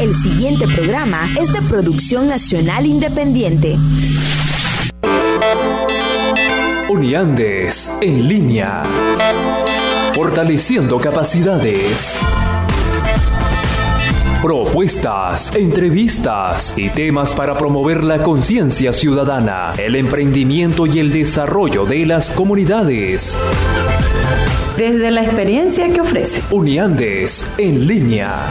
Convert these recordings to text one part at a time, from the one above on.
El siguiente programa es de producción nacional independiente. Uniandes en línea. Fortaleciendo capacidades. Propuestas, entrevistas y temas para promover la conciencia ciudadana, el emprendimiento y el desarrollo de las comunidades. Desde la experiencia que ofrece. Uniandes en línea.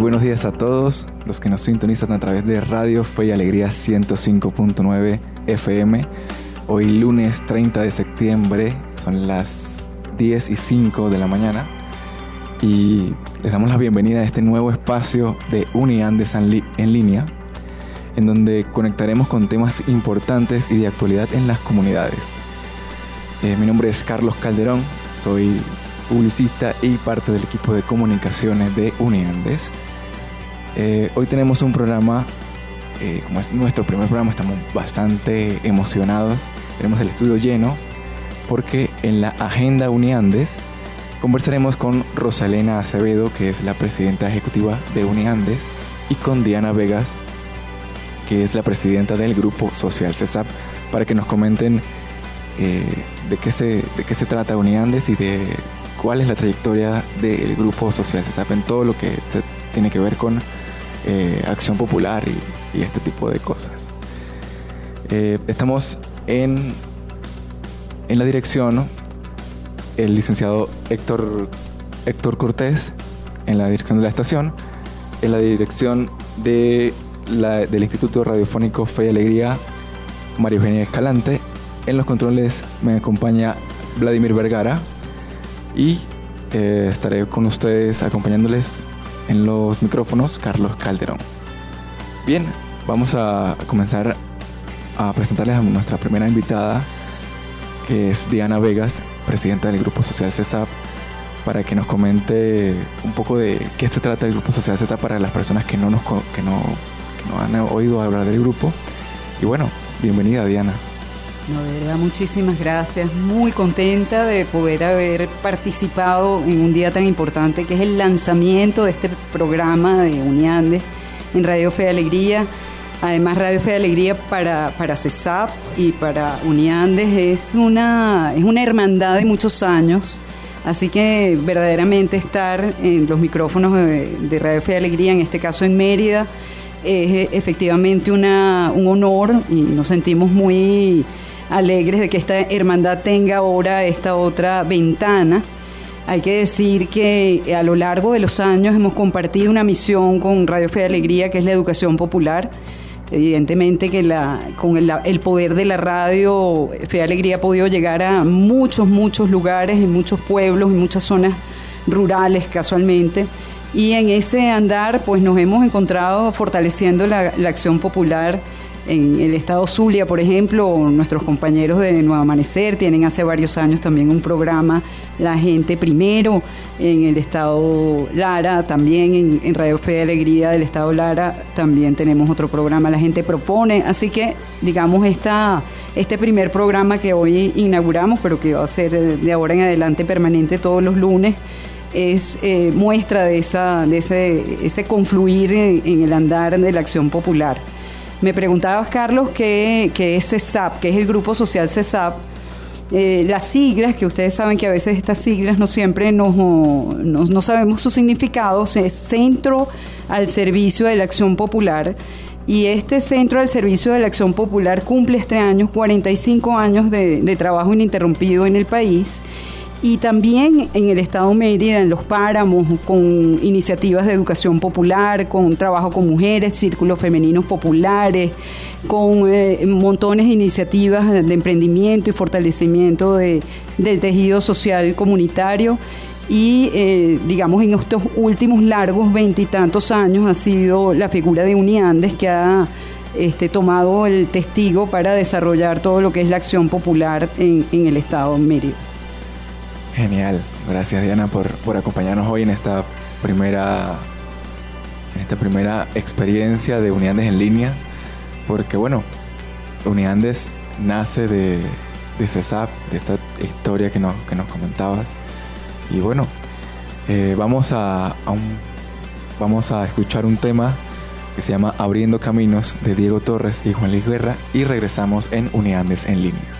Muy buenos días a todos los que nos sintonizan a través de Radio Fe y Alegría 105.9 FM. Hoy lunes 30 de septiembre, son las 10 y 5 de la mañana y les damos la bienvenida a este nuevo espacio de Uniandes en línea, en donde conectaremos con temas importantes y de actualidad en las comunidades. Eh, mi nombre es Carlos Calderón, soy publicista y parte del equipo de comunicaciones de Uniandes. Eh, hoy tenemos un programa, eh, como es nuestro primer programa, estamos bastante emocionados. Tenemos el estudio lleno porque en la agenda Uniandes conversaremos con Rosalena Acevedo, que es la presidenta ejecutiva de Uniandes, y con Diana Vegas, que es la presidenta del grupo social CESAP, para que nos comenten eh, de, qué se, de qué se trata Uniandes y de cuál es la trayectoria del Grupo Social CESAP en todo lo que tiene que ver con eh, acción popular y, este tipo de cosas. Eh, estamos en, en la dirección, el licenciado Héctor, Héctor Cortés, en la dirección de la estación, en la dirección de del Instituto Radiofónico Fe y Alegría, María Eugenia Escalante. En los controles me acompaña Vladimir Vergara y eh, estaré con ustedes acompañándoles en los micrófonos Carlos Calderón. Bien, vamos a comenzar a presentarles a nuestra primera invitada, que es Diana Vegas, presidenta del Grupo Social CESAP, para que nos comente un poco de qué se trata el Grupo Social CESAP para las personas que no, nos, que no, que no han oído hablar del grupo. Y bueno, bienvenida Diana. De verdad, muchísimas gracias. Muy contenta de poder haber participado en un día tan importante que es el lanzamiento de este programa de Uniandes en Radio Fe de Alegría. Además, Radio Fe de Alegría para, para CESAP y para Uniandes es una, es una hermandad de muchos años. Así que verdaderamente estar en los micrófonos de, de Radio Fe de Alegría, en este caso en Mérida, es efectivamente una, un honor y nos sentimos muy alegres de que esta hermandad tenga ahora esta otra ventana. Hay que decir que a lo largo de los años hemos compartido una misión con Radio Fe de Alegría, que es la educación popular. Evidentemente que la, con el, poder de la radio, Fe de Alegría ha podido llegar a muchos, muchos lugares, en muchos pueblos, en muchas zonas rurales casualmente. Y en ese andar pues nos hemos encontrado fortaleciendo la acción popular en el estado Zulia, por ejemplo, nuestros compañeros de Nuevo Amanecer tienen hace varios años también un programa, La Gente Primero, en el estado Lara, también en, Radio Fe de Alegría del estado Lara, también tenemos otro programa, La Gente Propone. Así que, digamos, esta, este primer programa que hoy inauguramos, pero que va a ser de ahora en adelante permanente todos los lunes, es eh, muestra de, esa, de ese, ese confluir en el andar de la acción popular. Me preguntabas, Carlos, qué, es CESAP, qué es el Grupo Social CESAP. Eh, las siglas, que ustedes saben que a veces estas siglas no siempre nos, no, sabemos su significado, es Centro al Servicio de la Acción Popular. Y este Centro al Servicio de la Acción Popular cumple este año 45 años de trabajo ininterrumpido en el país y también en el Estado Mérida, en los páramos, con iniciativas de educación popular, con trabajo con mujeres, círculos femeninos populares, con eh, montones de iniciativas de emprendimiento y fortalecimiento de, del tejido social comunitario. Y eh, digamos, en estos últimos largos veintitantos años ha sido la figura de Uniandes que ha este, tomado el testigo para desarrollar todo lo que es la acción popular en, en el Estado Mérida. Genial. Gracias Diana por, por acompañarnos hoy en esta primera en esta primera experiencia de Uniandes en línea, porque bueno, Uniandes nace de, de CESAP, de esta historia que nos, que nos comentabas. Y bueno, eh, vamos, a, a vamos a escuchar un tema que se llama Abriendo Caminos de Diego Torres y Juan Luis Guerra y regresamos en Uniandes en línea.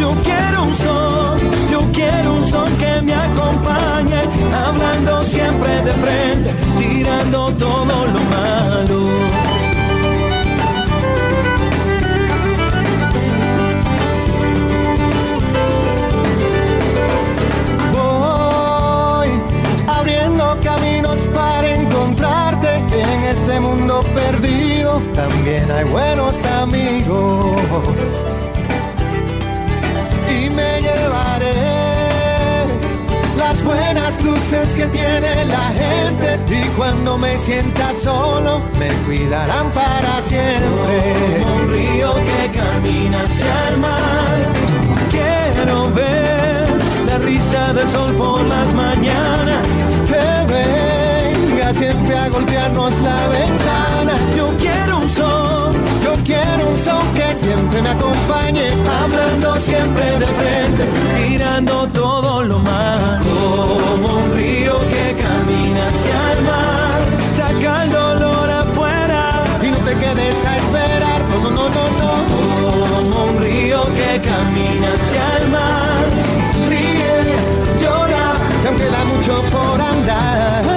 yo quiero un son, yo quiero un son que me acompañe, hablando siempre de frente, tirando todo lo malo. Voy abriendo caminos para encontrarte en este mundo perdido también hay buenos amigos. luces que tiene la gente y cuando me sienta solo me cuidarán para siempre. Como un río que camina hacia el mar, quiero ver la risa del sol por las mañanas. Que venga siempre a golpearnos la ventana me acompañe, hablando siempre de frente, tirando todo lo mal. Como un río que camina hacia el mar, saca el dolor afuera. Y no te quedes a esperar, no, no, no, no. Como un río que camina hacia el mar, ríe, llora, aunque da mucho por andar.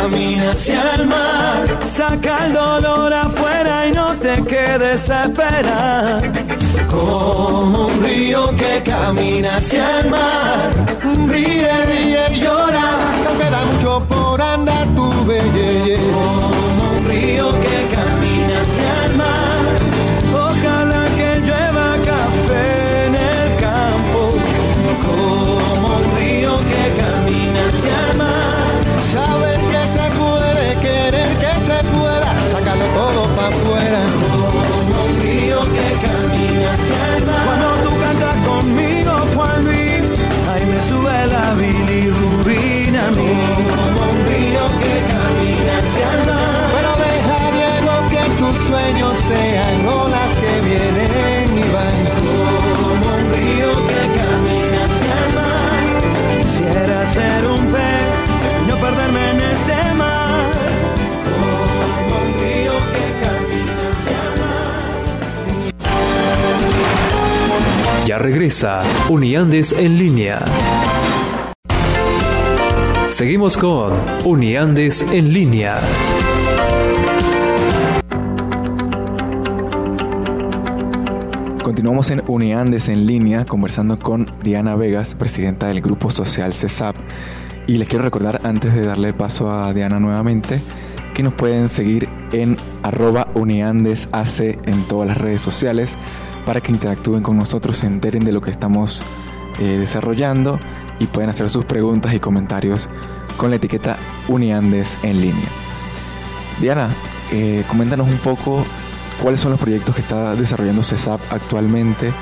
camina hacia el mar. Saca el dolor afuera y no te quedes a esperar. Como un río que camina hacia el mar. Ríe, ríe y llora. No queda mucho por andar tu belleza. Uniandes en línea. Seguimos con Uniandes en línea. Continuamos en Uniandes en línea conversando con Diana Vegas, presidenta del Grupo Social CESAP. Y les quiero recordar antes de darle paso a Diana nuevamente que nos pueden seguir en arroba uniandesac en todas las redes sociales, para que interactúen con nosotros, se enteren de lo que estamos eh, desarrollando y pueden hacer sus preguntas y comentarios con la etiqueta Uniandes en línea. Diana, eh, coméntanos un poco cuáles son los proyectos que está desarrollando CESAP actualmente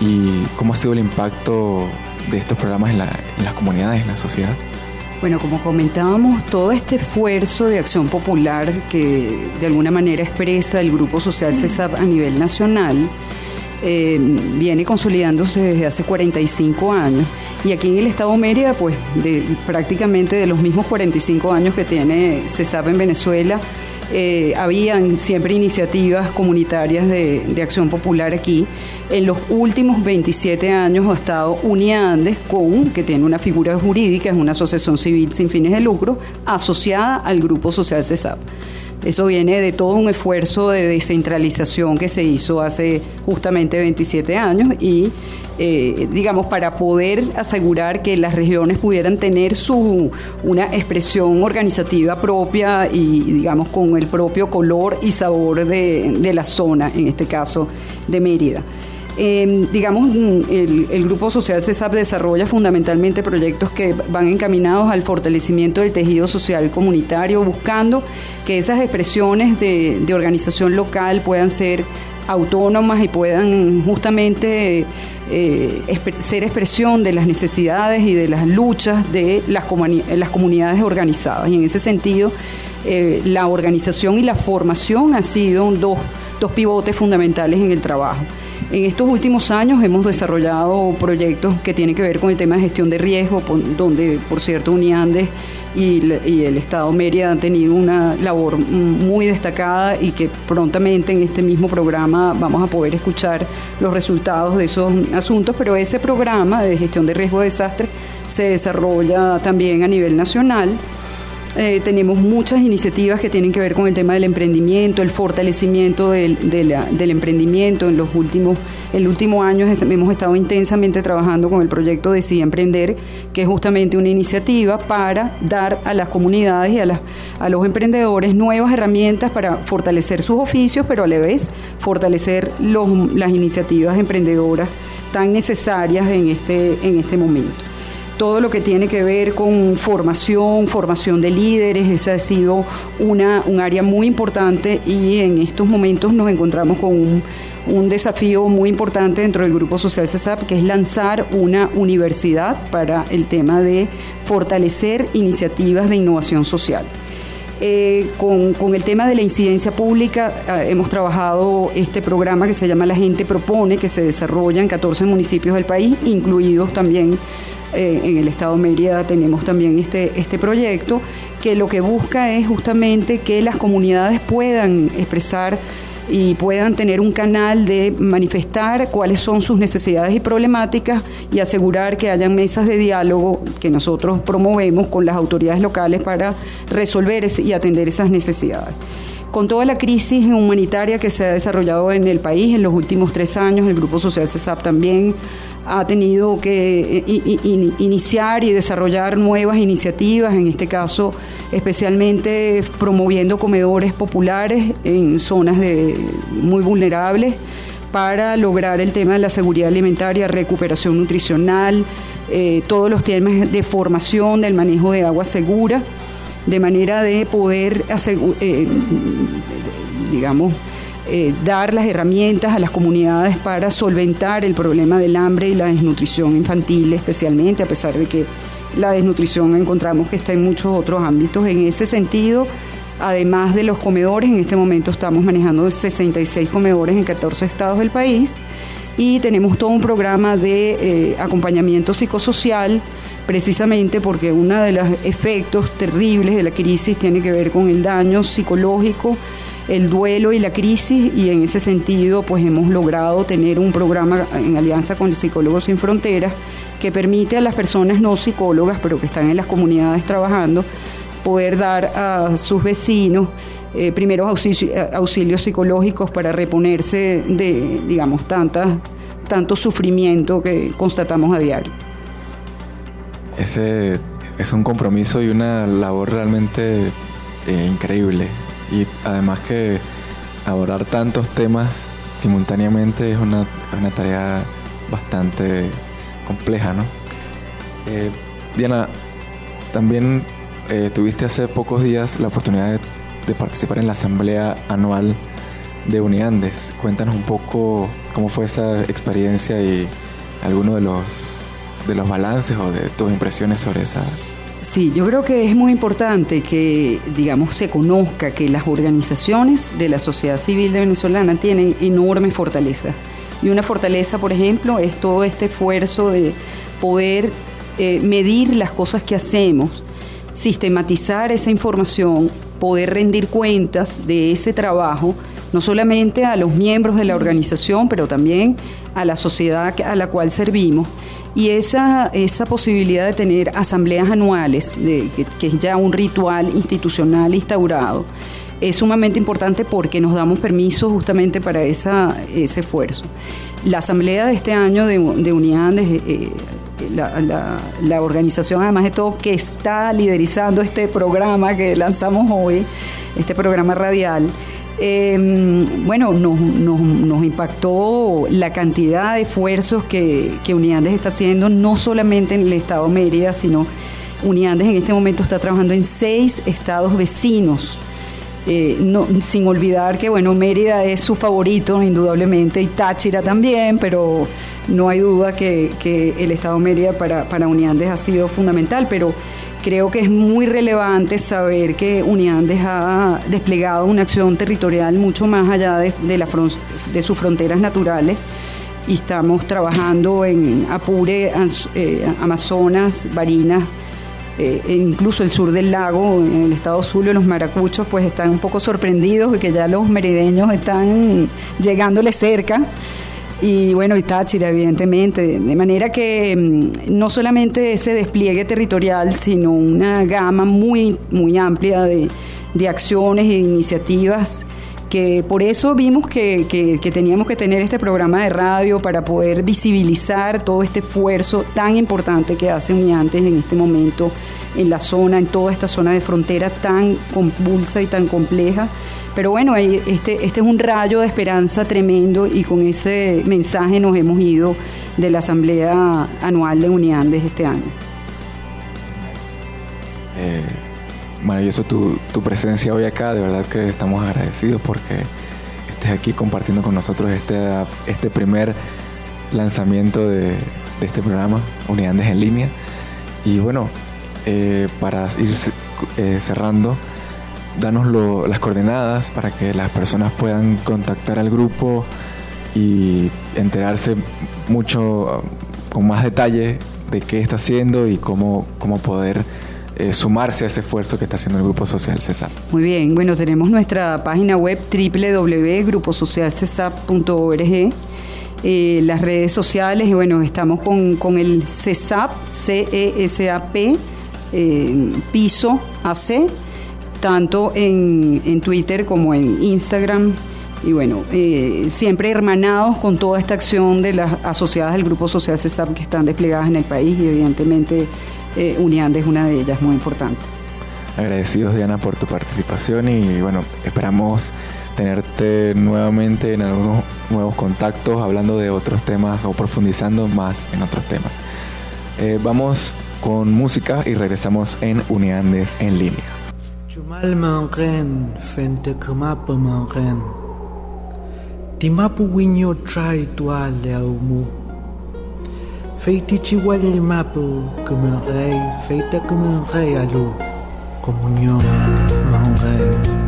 y cómo ha sido el impacto de estos programas en, en las comunidades, en la sociedad. Bueno, como comentábamos, todo este esfuerzo de acción popular que de alguna manera expresa el Grupo Social CESAP a nivel nacional eh, viene consolidándose desde hace 45 años. Y aquí en el Estado Mérida, pues de, prácticamente de los mismos 45 años que tiene CESAP en Venezuela, eh, habían siempre iniciativas comunitarias de, acción popular aquí. En los últimos 27 años ha estado Uniandes con, que tiene una figura jurídica, es una asociación civil sin fines de lucro, asociada al Grupo Social CESAP. Eso viene de todo un esfuerzo de descentralización que se hizo hace justamente 27 años y, eh, digamos, para poder asegurar que las regiones pudieran tener su, una expresión organizativa propia y, digamos, con el propio color y sabor de, de la zona, en este caso de Mérida. Em, digamos, el, Grupo Social CESAP desarrolla fundamentalmente proyectos que van encaminados al fortalecimiento del tejido social comunitario, buscando que esas expresiones de, organización local puedan ser autónomas y puedan justamente eh, ser expresión de las necesidades y de las luchas de las, comunidades organizadas. Y en ese sentido, eh, la organización y la formación han sido dos, dos pivotes fundamentales en el trabajo. En estos últimos años hemos desarrollado proyectos que tienen que ver con el tema de gestión de riesgo, donde, por cierto, Uniandes y, el Estado Mérida han tenido una labor muy destacada y que prontamente en este mismo programa vamos a poder escuchar los resultados de esos asuntos, pero ese programa de gestión de riesgo de desastre se desarrolla también a nivel nacional eh, tenemos muchas iniciativas que tienen que ver con el tema del emprendimiento, el fortalecimiento del, emprendimiento. En los últimos, el último hemos estado intensamente trabajando con el proyecto Decide Emprender, que es justamente una iniciativa para dar a las comunidades y a, a los emprendedores nuevas herramientas para fortalecer sus oficios, pero a la vez fortalecer las iniciativas emprendedoras tan necesarias en este, en este momento todo lo que tiene que ver con formación, formación de líderes, esa ha sido una, un área muy importante y en estos momentos nos encontramos con un, desafío muy importante dentro del Grupo Social CESAP, que es lanzar una universidad para el tema de fortalecer iniciativas de innovación social. Eh, con, el tema de la incidencia pública eh, hemos trabajado este programa que se llama La Gente Propone, que se desarrolla en 14 municipios del país, incluidos también en el estado de Mérida tenemos también este, este proyecto, que lo que busca es justamente que las comunidades puedan expresar y puedan tener un canal de manifestar cuáles son sus necesidades y problemáticas y asegurar que hayan mesas de diálogo que nosotros promovemos con las autoridades locales para resolver y atender esas necesidades. Con toda la crisis humanitaria que se ha desarrollado en el país en los últimos tres años, el Grupo Social CESAP también ha tenido que eh, iniciar y desarrollar nuevas iniciativas, en este caso especialmente promoviendo comedores populares en zonas de, muy vulnerables para lograr el tema de la seguridad alimentaria, recuperación nutricional, eh, todos los temas de formación del manejo de agua segura, de manera de poder, eh, digamos, eh, dar las herramientas a las comunidades para solventar el problema del hambre y la desnutrición infantil especialmente, a pesar de que la desnutrición encontramos que está en muchos otros ámbitos. En ese sentido, además de los comedores, en este momento estamos manejando 66 comedores en 14 estados del país y tenemos todo un programa de eh, acompañamiento psicosocial precisamente porque uno de los efectos terribles de la crisis tiene que ver con el daño psicológico el duelo y la crisis y en ese sentido pues hemos logrado tener un programa en alianza con Psicólogos Sin Fronteras que permite a las personas no psicólogas pero que están en las comunidades trabajando poder dar a sus vecinos eh, primeros auxilios, psicológicos para reponerse de digamos tantas tanto sufrimiento que constatamos a diario. Ese es un compromiso y una labor realmente eh, increíble y además que abordar tantos temas simultáneamente es una, tarea bastante compleja, ¿no? Eh, Diana, también eh, tuviste hace pocos días la oportunidad de, participar en la asamblea anual de Uniandes. Cuéntanos un poco cómo fue esa experiencia y algunos de los, de los balances o de tus impresiones sobre esa, Sí, yo creo que es muy importante que, digamos, se conozca que las organizaciones de la sociedad civil de venezolana tienen enorme fortaleza. Y una fortaleza, por ejemplo, es todo este esfuerzo de poder eh, medir las cosas que hacemos, sistematizar esa información, poder rendir cuentas de ese trabajo, no solamente a los miembros de la organización, pero también a la sociedad a la cual servimos y esa, esa posibilidad de tener asambleas anuales, que, es ya un ritual institucional instaurado, es sumamente importante porque nos damos permiso justamente para esa, ese esfuerzo. La asamblea de este año de, de Unidad, eh, la, la, organización además de todo que está liderizando este programa que lanzamos hoy, este programa radial, eh, bueno, nos, impactó la cantidad de esfuerzos que, que Uniandes está haciendo, no solamente en el estado Mérida, sino Uniandes en este momento está trabajando en seis estados vecinos. Eh, sin olvidar que bueno Mérida es su favorito indudablemente y Táchira también pero no hay duda que, el estado Mérida para, para Uniandes ha sido fundamental pero creo que es muy relevante saber que Uniandes ha desplegado una acción territorial mucho más allá de, de, sus fronteras naturales. Y estamos trabajando en Apure, eh, Amazonas, Barinas, eh, e incluso el sur del lago, en el estado Zulia, los maracuchos, pues están un poco sorprendidos de que ya los merideños están llegándole cerca y bueno, y Táchira, evidentemente. De manera que mm, no solamente ese despliegue territorial, sino una gama muy, muy amplia de, acciones e iniciativas que por eso vimos que, que, teníamos que tener este programa de radio para poder visibilizar todo este esfuerzo tan importante que hace Uniantes en este momento en la zona, en toda esta zona de frontera tan convulsa y tan compleja pero bueno, este, este es un rayo de esperanza tremendo y con ese mensaje nos hemos ido de la Asamblea Anual de Uniandes este año. Eh, maravilloso tu, tu presencia hoy acá, de verdad que estamos agradecidos porque estés aquí compartiendo con nosotros este, este primer lanzamiento de, este programa, Uniandes en línea. Y bueno, eh, para ir eh, cerrando, danos las coordenadas para que las personas puedan contactar al grupo y enterarse mucho con más detalle de qué está haciendo y cómo, cómo poder eh, sumarse a ese esfuerzo que está haciendo el Grupo Social Cesar. Muy bien, bueno, tenemos nuestra página web www.gruposocialcesap.org, eh, las redes sociales, y bueno, estamos con, con el CESAP, C-E-S-A-P, eh, piso AC, tanto en, Twitter como en Instagram. Y bueno, eh, siempre hermanados con toda esta acción de las asociadas del Grupo Social CESAP que están desplegadas en el país y evidentemente eh, Uniande es una de ellas muy importante. Agradecidos Diana por tu participación y bueno, esperamos tenerte nuevamente en algunos nuevos contactos hablando de otros temas o profundizando más en otros temas. Eh, vamos con música y regresamos en Uniandes en línea. Fente Timapu winyo try tua Feitichiwalimapu, comme un rei, feita comme un rei à l'eau, communion, mon rei.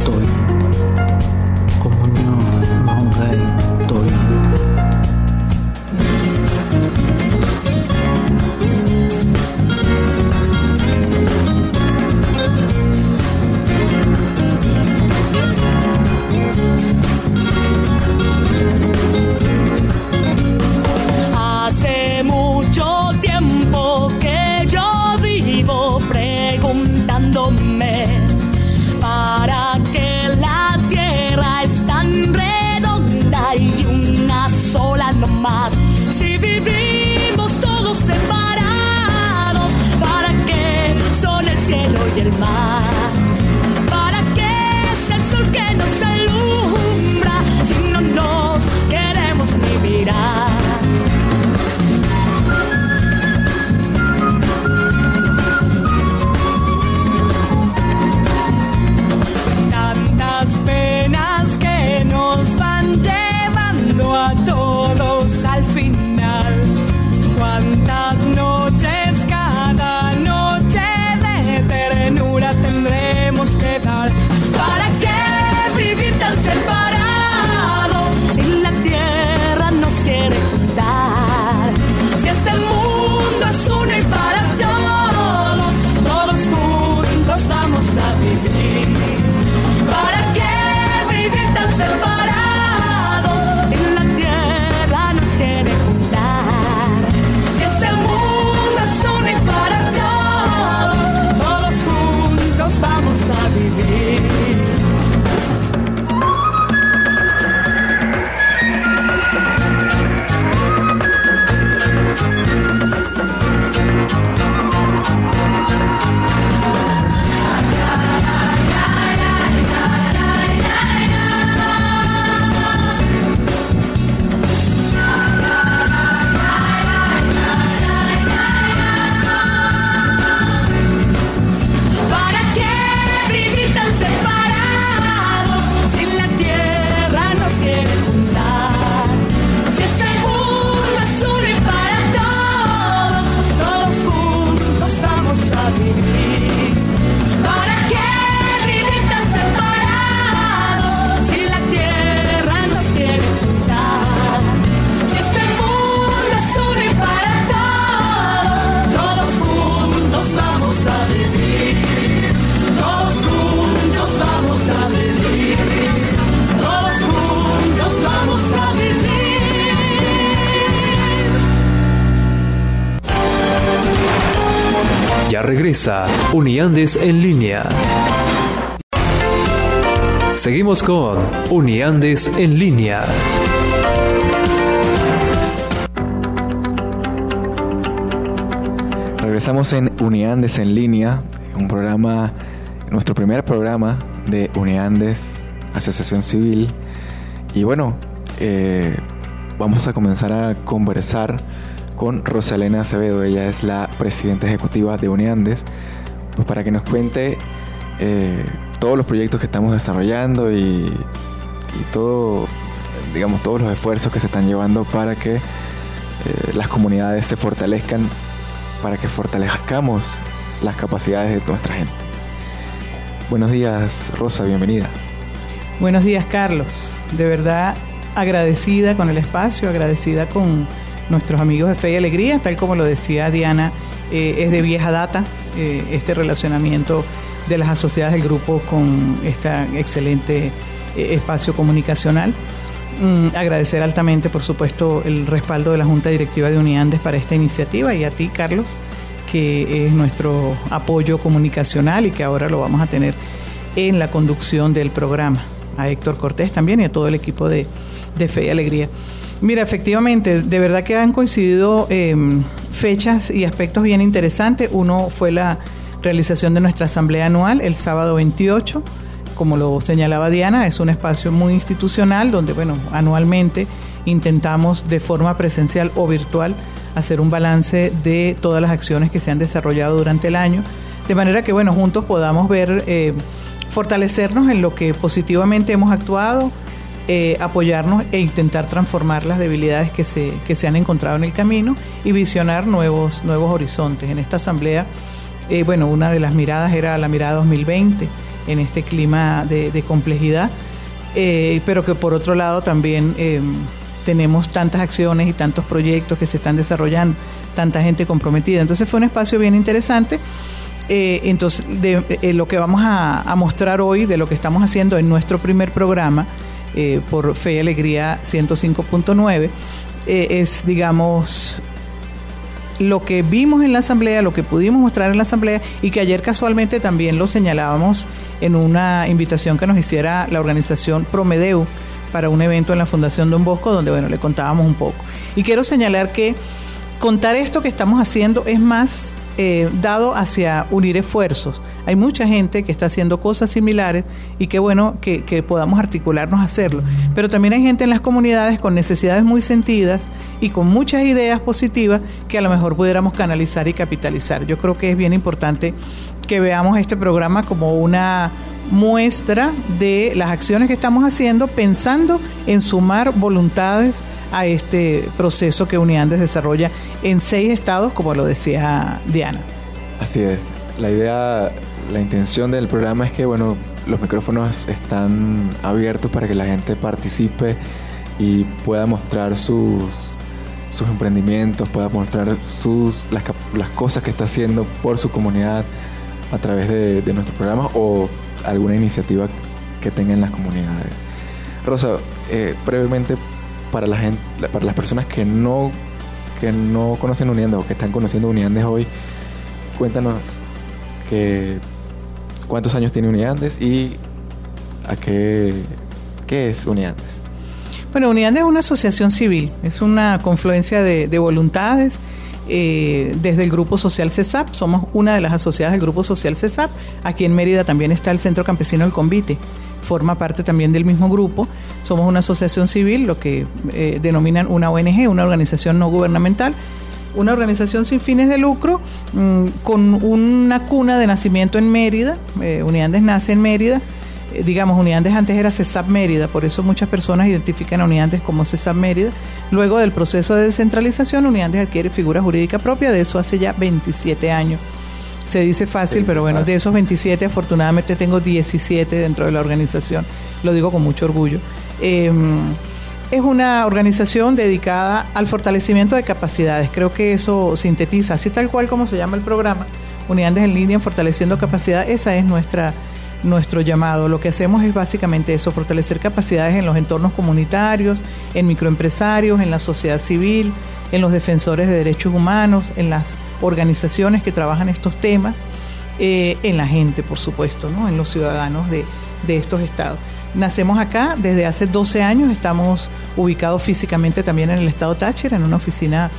Uniandes en línea. Seguimos con Uniandes en línea. Regresamos en Uniandes en línea, un programa, nuestro primer programa de Uniandes, Asociación Civil. Y bueno, eh, vamos a comenzar a conversar con Rosalena Acevedo. Ella es la presidenta ejecutiva de Uniandes, pues para que nos cuente eh, todos los proyectos que estamos desarrollando y, todo, digamos, todos los esfuerzos que se están llevando para que eh, las comunidades se fortalezcan, para que fortalezcamos las capacidades de nuestra gente. Buenos días, Rosa, bienvenida. Buenos días, Carlos. De verdad, agradecida con el espacio, agradecida con nuestros amigos de Fe y Alegría, tal como lo decía Diana, eh, es de vieja data eh, este relacionamiento de las asociadas del grupo con este excelente eh, espacio comunicacional. Mm, agradecer altamente, por supuesto, el respaldo de la Junta Directiva de Uniandes para esta iniciativa y a ti, Carlos, que es nuestro apoyo comunicacional y que ahora lo vamos a tener en la conducción del programa. A Héctor Cortés también y a todo el equipo de, de Fe y Alegría. Mira, efectivamente, de verdad que han coincidido em, fechas y aspectos bien interesantes. Uno fue la realización de nuestra asamblea anual el sábado 28. Como lo señalaba Diana, es un espacio muy institucional donde, bueno, anualmente intentamos de forma presencial o virtual hacer un balance de todas las acciones que se han desarrollado durante el año, de manera que, bueno, juntos podamos ver, eh, fortalecernos en lo que positivamente hemos actuado, eh, apoyarnos e intentar transformar las debilidades que se, que se han encontrado en el camino y visionar nuevos, nuevos horizontes. En esta asamblea eh, bueno, una de las miradas era la mirada 2020 en este clima de, complejidad, eh, pero que por otro lado también tenemos tantas acciones y tantos proyectos que se están desarrollando, tanta gente comprometida. Entonces fue un espacio bien interesante. entonces, de, lo que vamos a, mostrar hoy, de lo que estamos haciendo en nuestro primer programa por Fe y Alegría 105.9, es, digamos, lo que vimos en la asamblea, lo que pudimos mostrar en la asamblea y que ayer casualmente también lo señalábamos en una invitación que nos hiciera la organización Promedeu para un evento en la Fundación Don Bosco donde bueno, le contábamos un poco. Y quiero señalar que contar esto que estamos haciendo es más eh, dado hacia unir esfuerzos. Hay mucha gente que está haciendo cosas similares y qué bueno que, que, podamos articularnos a hacerlo. Pero también hay gente en las comunidades con necesidades muy sentidas y con muchas ideas positivas que a lo mejor pudiéramos canalizar y capitalizar. Yo creo que es bien importante que veamos este programa como una muestra de las acciones que estamos haciendo pensando en sumar voluntades a este proceso que Uniandes desarrolla en seis estados, como lo decía Diana. Así es. La idea, la intención del programa es que, bueno, los micrófonos están abiertos para que la gente participe y pueda mostrar sus, sus emprendimientos, pueda mostrar sus, las, las cosas que está haciendo por su comunidad a través de, de nuestro programa o alguna iniciativa que tengan las comunidades. Rosa, eh, brevemente para la gente, para las personas que no que no conocen Uniandes o que están conociendo Uniandes hoy, cuéntanos que, cuántos años tiene Uniandes y a qué, qué es Uniandes. Bueno, Uniandes es una asociación civil, es una confluencia de, de voluntades eh, desde el Grupo Social CESAP. Somos una de las asociadas del Grupo Social CESAP. Aquí en Mérida también está el Centro Campesino del Convite. Forma parte también del mismo grupo. Somos una asociación civil, lo que eh, denominan una ONG, una organización no gubernamental. Una organización sin fines de lucro, mm, con una cuna de nacimiento en Mérida. Eh, nace en Mérida digamos, Unidades antes era CESAP Mérida, por eso muchas personas identifican a Unidades como CESAP Mérida. Luego del proceso de descentralización, Unidades adquiere figura jurídica propia, de eso hace ya 27 años. Se dice fácil, pero bueno, de esos 27 afortunadamente tengo 17 dentro de la organización, lo digo con mucho orgullo. Em, es una organización dedicada al fortalecimiento de capacidades, creo que eso sintetiza, así tal cual como se llama el programa, Unidades en línea fortaleciendo capacidad, esa es nuestra nuestro llamado. Lo que hacemos es básicamente eso, fortalecer capacidades en los entornos comunitarios, en microempresarios, en la sociedad civil, en los defensores de derechos humanos, en las organizaciones que trabajan estos temas. eh, en la gente, por supuesto, ¿no? en los ciudadanos de, de estos estados. Nacemos acá, desde hace 12 años estamos ubicados físicamente también en el estado Táchira, en una oficina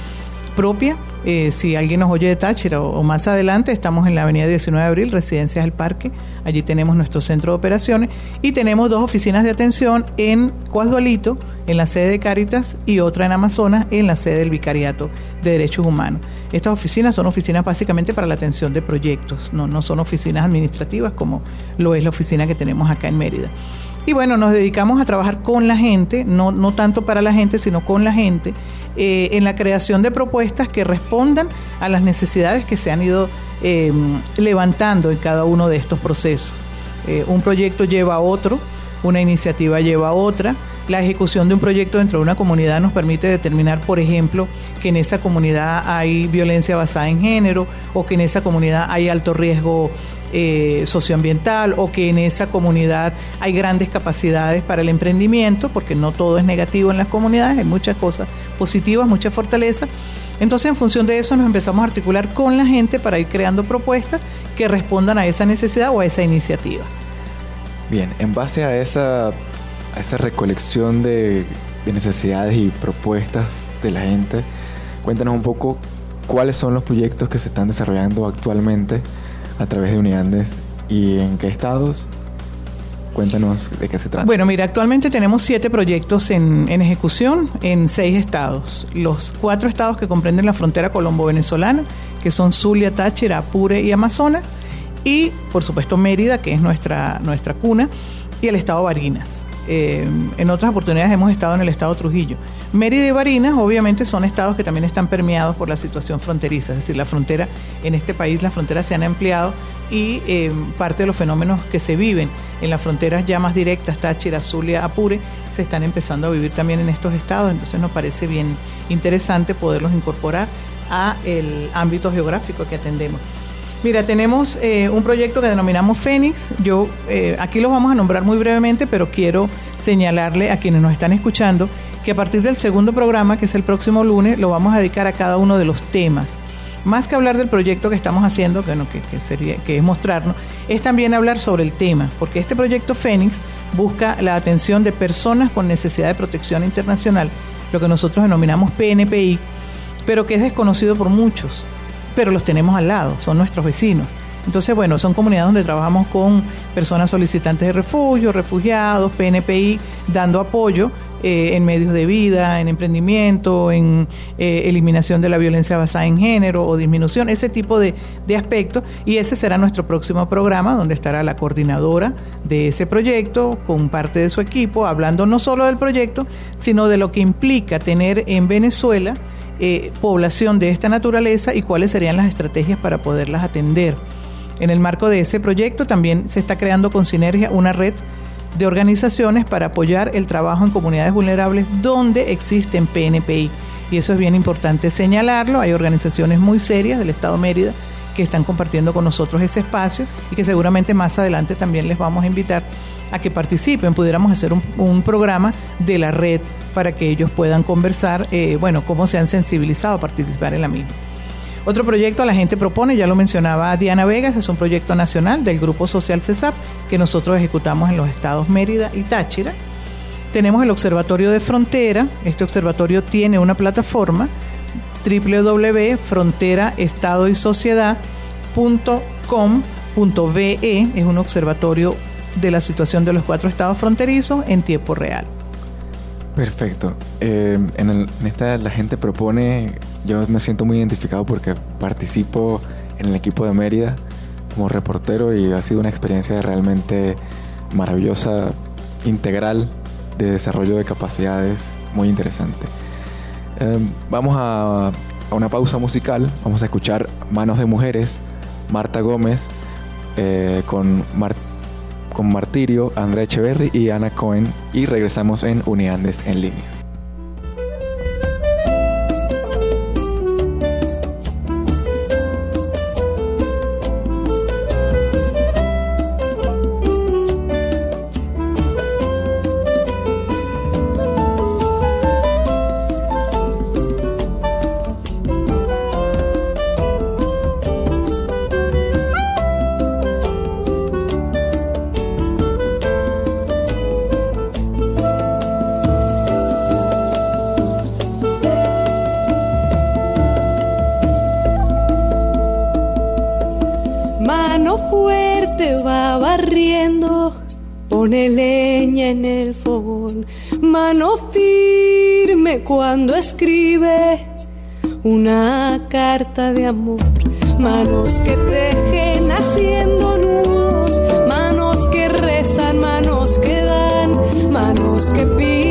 propia. Eh, si alguien nos oye de Táchira o, más adelante, estamos en la avenida 19 de abril, Residencias del Parque. Allí tenemos nuestro centro de operaciones y tenemos dos oficinas de atención en Cuasdualito, en la sede de Cáritas, y otra en Amazonas, en la sede del Vicariato de Derechos Humanos. Estas oficinas son oficinas básicamente para la atención de proyectos, no, no son oficinas administrativas como lo es la oficina que tenemos acá en Mérida. Y bueno, nos dedicamos a trabajar con la gente, no, no tanto para la gente, sino con la gente, eh, en la creación de propuestas que respondan a las necesidades que se han ido eh, levantando en cada uno de estos procesos. Eh, un proyecto lleva a otro, una iniciativa lleva a otra. La ejecución de un proyecto dentro de una comunidad nos permite determinar, por ejemplo, que en esa comunidad hay violencia basada en género o que en esa comunidad hay alto riesgo eh, socioambiental o que en esa comunidad hay grandes capacidades para el emprendimiento, porque no todo es negativo en las comunidades, hay muchas cosas positivas, mucha fortaleza. Entonces, en función de eso, nos empezamos a articular con la gente para ir creando propuestas que respondan a esa necesidad o a esa iniciativa. Bien, en base a esa, a esa recolección de, de necesidades y propuestas de la gente, cuéntanos un poco cuáles son los proyectos que se están desarrollando actualmente a través de Uniandes y en qué estados. Cuéntanos de qué se trata. Bueno, mira, actualmente tenemos siete proyectos en, en ejecución en seis estados. Los cuatro estados que comprenden la frontera colombo-venezolana, que son Zulia, Táchira, Apure y Amazonas. Y, por supuesto, Mérida, que es nuestra, nuestra cuna, y el estado Barinas. Eh, en otras oportunidades hemos estado en el estado Trujillo. Mérida y Barinas obviamente son estados que también están permeados por la situación fronteriza, es decir, la frontera en este país, las fronteras se han ampliado y eh, parte de los fenómenos que se viven en las fronteras ya más directas, Táchira, Zulia, Apure, se están empezando a vivir también en estos estados, entonces nos parece bien interesante poderlos incorporar a el ámbito geográfico que atendemos. Mira, tenemos eh, un proyecto que denominamos Fénix. Yo eh, aquí los vamos a nombrar muy brevemente, pero quiero señalarle a quienes nos están escuchando que a partir del segundo programa, que es el próximo lunes, lo vamos a dedicar a cada uno de los temas. Más que hablar del proyecto que estamos haciendo, que, que, sería, que es mostrarnos, es también hablar sobre el tema, porque este proyecto Fénix busca la atención de personas con necesidad de protección internacional, lo que nosotros denominamos PNPI, pero que es desconocido por muchos pero los tenemos al lado, son nuestros vecinos. Entonces, bueno, son comunidades donde trabajamos con personas solicitantes de refugio, refugiados, PNPI, dando apoyo eh, en medios de vida, en emprendimiento, en eh, eliminación de la violencia basada en género o disminución, ese tipo de, de aspectos. Y ese será nuestro próximo programa, donde estará la coordinadora de ese proyecto con parte de su equipo, hablando no solo del proyecto, sino de lo que implica tener en Venezuela eh, población de esta naturaleza y cuáles serían las estrategias para poderlas atender. En el marco de ese proyecto también se está creando con Sinergia una red de organizaciones para apoyar el trabajo en comunidades vulnerables donde existen PNPI. Y eso es bien importante señalarlo. Hay organizaciones muy serias del Estado Mérida que están compartiendo con nosotros ese espacio y que seguramente más adelante también les vamos a invitar a que participen. Pudiéramos hacer un programa de la red para que ellos puedan conversar, eh, bueno, cómo se han sensibilizado a participar en la misma. Otro proyecto la gente propone, ya lo mencionaba Diana Vegas, es un proyecto nacional del Grupo Social CESAP que nosotros ejecutamos en los estados Mérida y Táchira. Tenemos el Observatorio de Frontera, este observatorio tiene una plataforma www.fronteraestadosociedad.com.be, es un observatorio de la situación de los cuatro estados fronterizos en tiempo real. Perfecto. Eh, en, esta la gente propone, yo me siento muy identificado porque participo en el equipo de Mérida como reportero y ha sido una experiencia realmente maravillosa, integral, de desarrollo de capacidades, muy interesante. Eh, vamos a, una pausa musical, vamos a escuchar Manos de Mujeres, Marta Gómez, eh, con con Martirio, Andrea Echeverry y Ana Cohen y regresamos en Uniandes en línea. Cuando escribe una carta de amor. Manos que tejen haciendo nudos, manos que rezan, manos que dan, manos que piden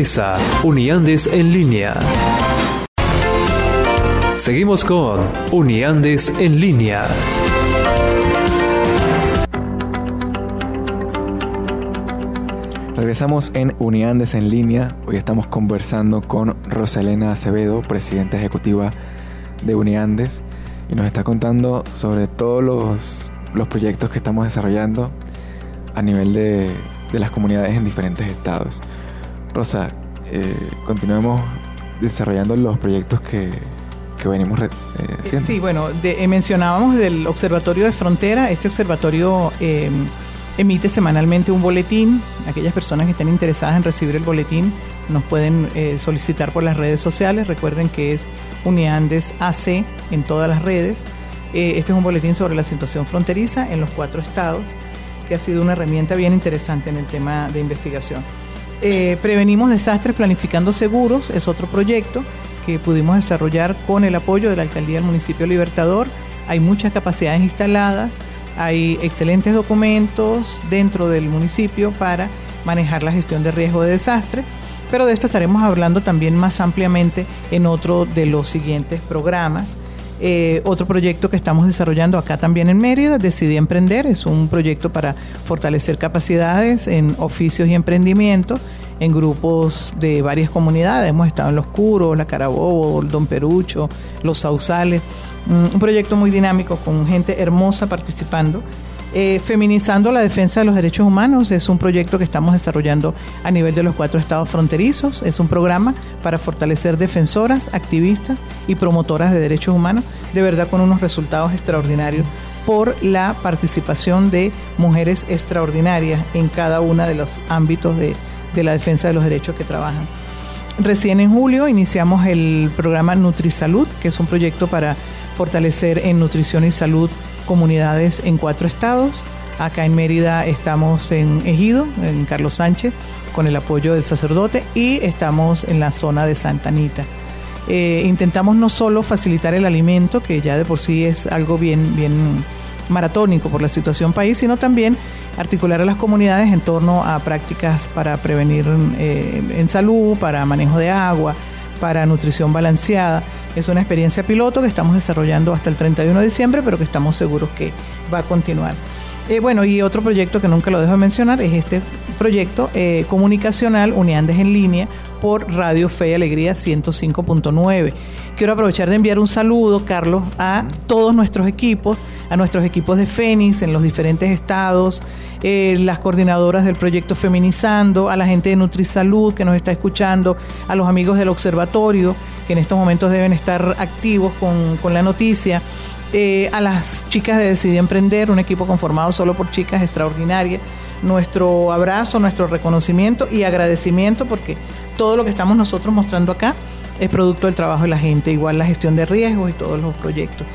regresa Uniandes en línea. Seguimos con Uniandes en línea. Regresamos en Uniandes en línea. Hoy estamos conversando con Rosalena Acevedo, presidenta ejecutiva de Uniandes, y nos está contando sobre todos los, proyectos que estamos desarrollando a nivel de las comunidades en diferentes estados. Rosa, eh, continuemos desarrollando los proyectos que, que venimos eh, haciendo. Sí, bueno, de- eh, mencionábamos del Observatorio de Frontera. Este observatorio eh, emite semanalmente un boletín. Aquellas personas que estén interesadas en recibir el boletín nos pueden eh, solicitar por las redes sociales. Recuerden que es Uniandes AC en todas las redes. Eh, este es un boletín sobre la situación fronteriza en los cuatro estados, que ha sido una herramienta bien interesante en el tema de investigación. Eh, prevenimos desastres planificando seguros, es otro proyecto que pudimos desarrollar con el apoyo de la Alcaldía del Municipio Libertador. Hay muchas capacidades instaladas, hay excelentes documentos dentro del municipio para manejar la gestión de riesgo de desastre, pero de esto estaremos hablando también más ampliamente en otro de los siguientes programas. Eh, otro proyecto que estamos desarrollando acá también en Mérida, Decidí Emprender, es un proyecto para fortalecer capacidades en oficios y emprendimiento en grupos de varias comunidades. Hemos estado en Los Curos, La Carabobo, Don Perucho, Los Sausales. Mm, un proyecto muy dinámico con gente hermosa participando. Eh, Feminizando la defensa de los derechos humanos es un proyecto que estamos desarrollando a nivel de los cuatro estados fronterizos. Es un programa para fortalecer defensoras, activistas y promotoras de derechos humanos, de verdad con unos resultados extraordinarios por la participación de mujeres extraordinarias en cada uno de los ámbitos de, de la defensa de los derechos que trabajan. Recién en julio iniciamos el programa NutriSalud, que es un proyecto para fortalecer en nutrición y salud comunidades en cuatro estados. Acá en Mérida estamos en Ejido, en Carlos Sánchez, con el apoyo del sacerdote, y estamos en la zona de Santa Anita. Eh, intentamos no solo facilitar el alimento, que ya de por sí es algo bien, bien maratónico por la situación país, sino también articular a las comunidades en torno a prácticas para prevenir eh, en salud, para manejo de agua, para nutrición balanceada. Es una experiencia piloto que estamos desarrollando hasta el 31 de diciembre, pero que estamos seguros que va a continuar. Eh, bueno, y otro proyecto que nunca lo dejo de mencionar es este proyecto eh, comunicacional Uniandes en línea por Radio Fe y Alegría 105.9. Quiero aprovechar de enviar un saludo, Carlos, a todos nuestros equipos, a nuestros equipos de Fénix en los diferentes estados, eh, las coordinadoras del proyecto Feminizando, a la gente de NutriSalud que nos está escuchando, a los amigos del observatorio en estos momentos deben estar activos con, la noticia. Eh, a las chicas de Decidí Emprender, un equipo conformado solo por chicas extraordinarias. Nuestro abrazo, nuestro reconocimiento y agradecimiento porque todo lo que estamos nosotros mostrando acá es producto del trabajo de la gente, igual la gestión de riesgos y todos los proyectos.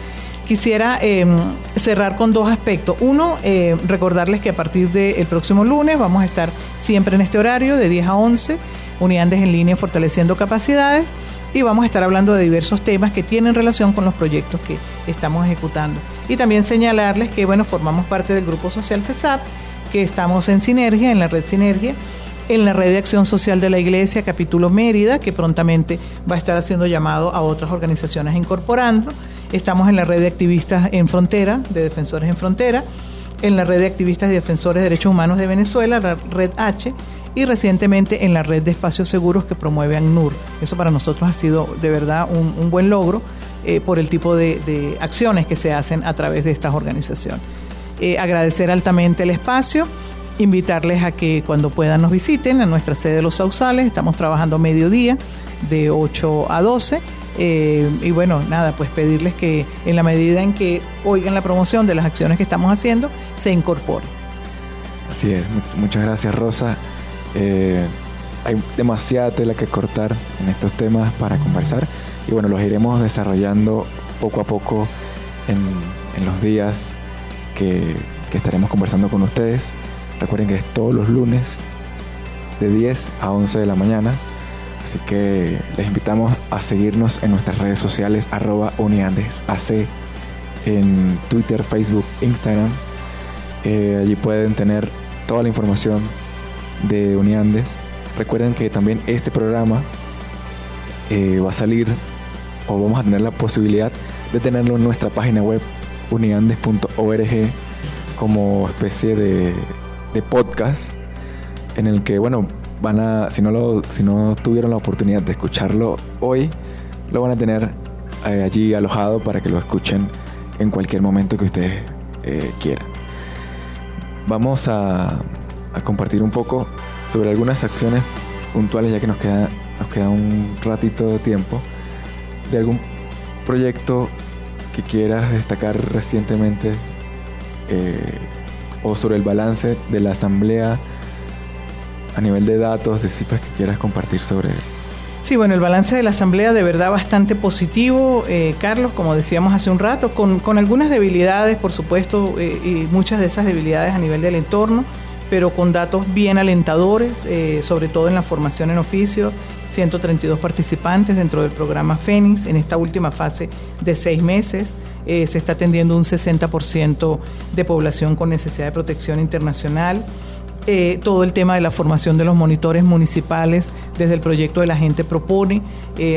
Quisiera em, cerrar con dos aspectos. Uno, eh, recordarles que a partir del próximo lunes vamos a estar siempre en este horario de 10 a 11, unidades en línea fortaleciendo capacidades y vamos a estar hablando de diversos temas que tienen relación con los proyectos que estamos ejecutando. Y también señalarles que, bueno, formamos parte del Grupo Social CESAP, que estamos en Sinergia, en la red Sinergia, en la red de acción social de la Iglesia, capítulo Mérida, que prontamente va a estar haciendo llamado a otras organizaciones incorporando. Estamos en la red de activistas en frontera, de defensores en frontera, en la red de activistas y defensores de derechos humanos de Venezuela, la red H, y recientemente en la red de espacios seguros que promueve ANUR. Eso para nosotros ha sido de verdad un, buen logro eh, por el tipo de, acciones que se hacen a través de estas organizaciones. Eh, agradecer altamente el espacio, invitarles a que cuando puedan nos visiten a nuestra sede de Los Sausales, estamos trabajando mediodía de 8 a 12. Eh, y bueno, nada, pues pedirles que en la medida en que oigan la promoción de las acciones que estamos haciendo, se incorporen. Así es, muchas gracias Rosa. Eh, hay demasiada tela que cortar en estos temas para conversar y bueno, los iremos desarrollando poco a poco en, los días que, estaremos conversando con ustedes. Recuerden que es todos los lunes de 10 a 11 de la mañana. Así que les invitamos a seguirnos en nuestras redes sociales arroba uniandesac en Twitter, Facebook, Instagram. Eh, allí pueden tener toda la información de Uniandes. Recuerden que también este programa eh, va a salir o vamos a tener la posibilidad de tenerlo en nuestra página web uniandes.org como especie de, podcast en el que bueno van a si no lo si no tuvieron la oportunidad de escucharlo hoy lo van a tener eh, allí alojado para que lo escuchen en cualquier momento que ustedes eh, quieran vamos a a compartir un poco sobre algunas acciones puntuales, ya que nos queda, nos queda un ratito de tiempo, de algún proyecto que quieras destacar recientemente eh, o sobre el balance de la asamblea a nivel de datos, de cifras que quieras compartir sobre Sí, bueno, el balance de la Asamblea de verdad bastante positivo, eh, Carlos, como decíamos hace un rato, con, con algunas debilidades, por supuesto, eh, y muchas de esas debilidades a nivel del entorno pero con datos bien alentadores, eh, sobre todo en la formación en oficio, 132 participantes dentro del programa Fénix en esta última fase de seis meses. Eh, se está atendiendo un 60% de población con necesidad de protección internacional. eh, todo el tema de la formación de los monitores municipales desde el proyecto de la gente propone,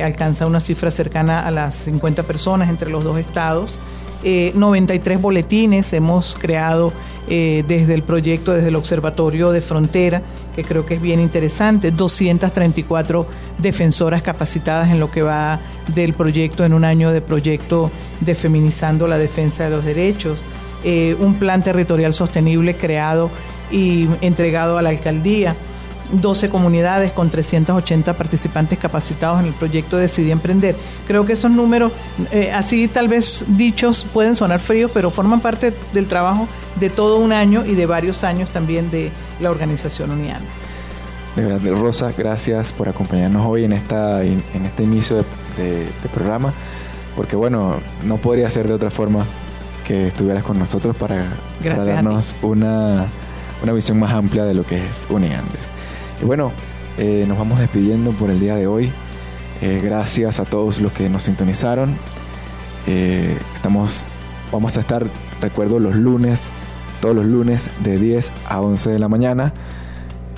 alcanza una cifra cercana a las 50 personas entre los dos estados. 93 boletines hemos creado desde el proyecto, desde el Observatorio de Frontera, que creo que es bien interesante, 234 defensoras capacitadas en lo que va del proyecto en un año de proyecto de Feminizando la Defensa de los Derechos, un plan territorial sostenible creado y entregado a la alcaldía. 12 comunidades con 380 participantes capacitados en el proyecto Decidí Emprender. Creo que esos números, eh, así tal vez dichos, pueden sonar fríos, pero forman parte del trabajo de todo un año y de varios años también de la organización Uniandes. De verdad, Rosa, gracias por acompañarnos hoy en, esta, en este inicio de, programa, porque bueno, no podría ser de otra forma que estuvieras con nosotros para, para darnos una una visión más amplia de lo que es Uniandes. Y bueno, eh, nos vamos despidiendo por el día de hoy. Eh, gracias a todos los que nos sintonizaron. Eh, estamos, vamos a estar, recuerdo, los lunes, todos los lunes de 10 a 11 de la mañana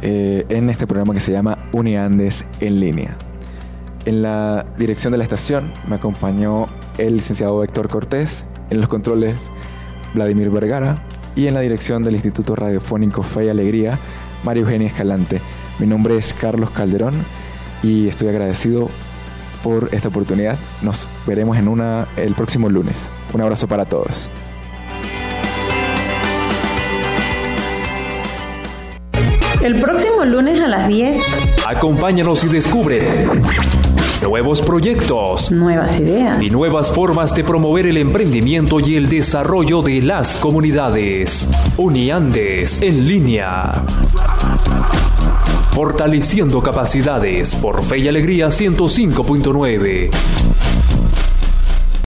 en este programa que se llama Uniandes en línea. En la dirección de la estación me acompañó el licenciado Héctor Cortés, en los controles Vladimir Vergara, y en la dirección del Instituto Radiofónico Fe y Alegría, María Eugenia Escalante. Mi nombre es Carlos Calderón y estoy agradecido por esta oportunidad. Nos veremos en una el próximo lunes. Un abrazo para todos. El próximo lunes a las 10. Acompáñanos y descubre nuevos proyectos, nuevas ideas y nuevas formas de promover el emprendimiento y el desarrollo de las comunidades. Uniandes en línea. Fortaleciendo capacidades por Fe y Alegría 105.9.